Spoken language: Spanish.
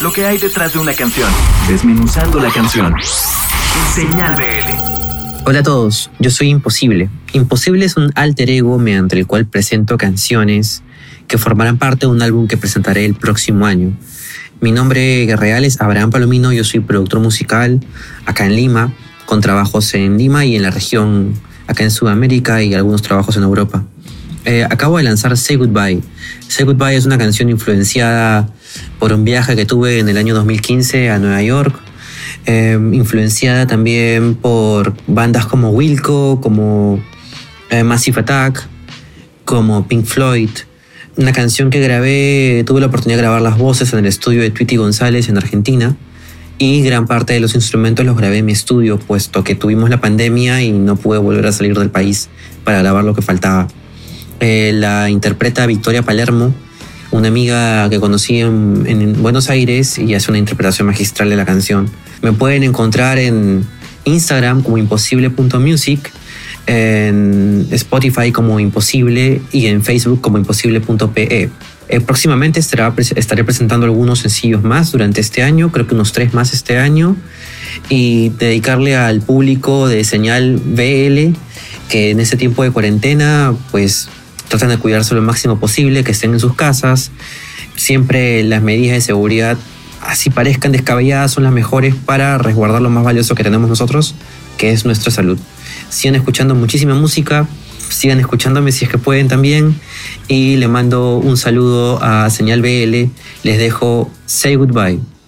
lo que hay detrás de una canción, desmenuzando la canción. Señal BL. Hola a todos, yo soy Imposible. Imposible es un alter ego mediante el cual presento canciones que formarán parte de un álbum que presentaré el próximo año. Mi nombre real es Abraham Palomino, yo soy productor musical acá en Lima, con trabajos en Lima y en la región, acá en Sudamérica y algunos trabajos en Europa. Eh, acabo de lanzar Say Goodbye. Say Goodbye es una canción influenciada por un viaje que tuve en el año 2015 a Nueva York, eh, influenciada también por bandas como Wilco, como eh, Massive Attack, como Pink Floyd. Una canción que grabé, tuve la oportunidad de grabar las voces en el estudio de Tweety González en Argentina y gran parte de los instrumentos los grabé en mi estudio, puesto que tuvimos la pandemia y no pude volver a salir del país para grabar lo que faltaba. Eh, la interpreta Victoria Palermo, una amiga que conocí en, Buenos Aires y hace una interpretación magistral de la canción. Me pueden encontrar en Instagram como imposible.music, en Spotify como imposible y en Facebook como imposible.pe. Eh, próximamente estaré presentando algunos sencillos más durante este año, creo que unos tres más este año, y dedicarle al público de señal BL que en este tiempo de cuarentena pues tratan de cuidarse lo máximo posible, que estén en sus casas. Siempre las medidas de seguridad, así parezcan descabelladas, son las mejores para resguardar lo más valioso que tenemos nosotros, que es nuestra salud. Sigan escuchando muchísima música, sigan escuchándome si es que pueden también. Y le mando un saludo a Señal BL. Les dejo Say Goodbye.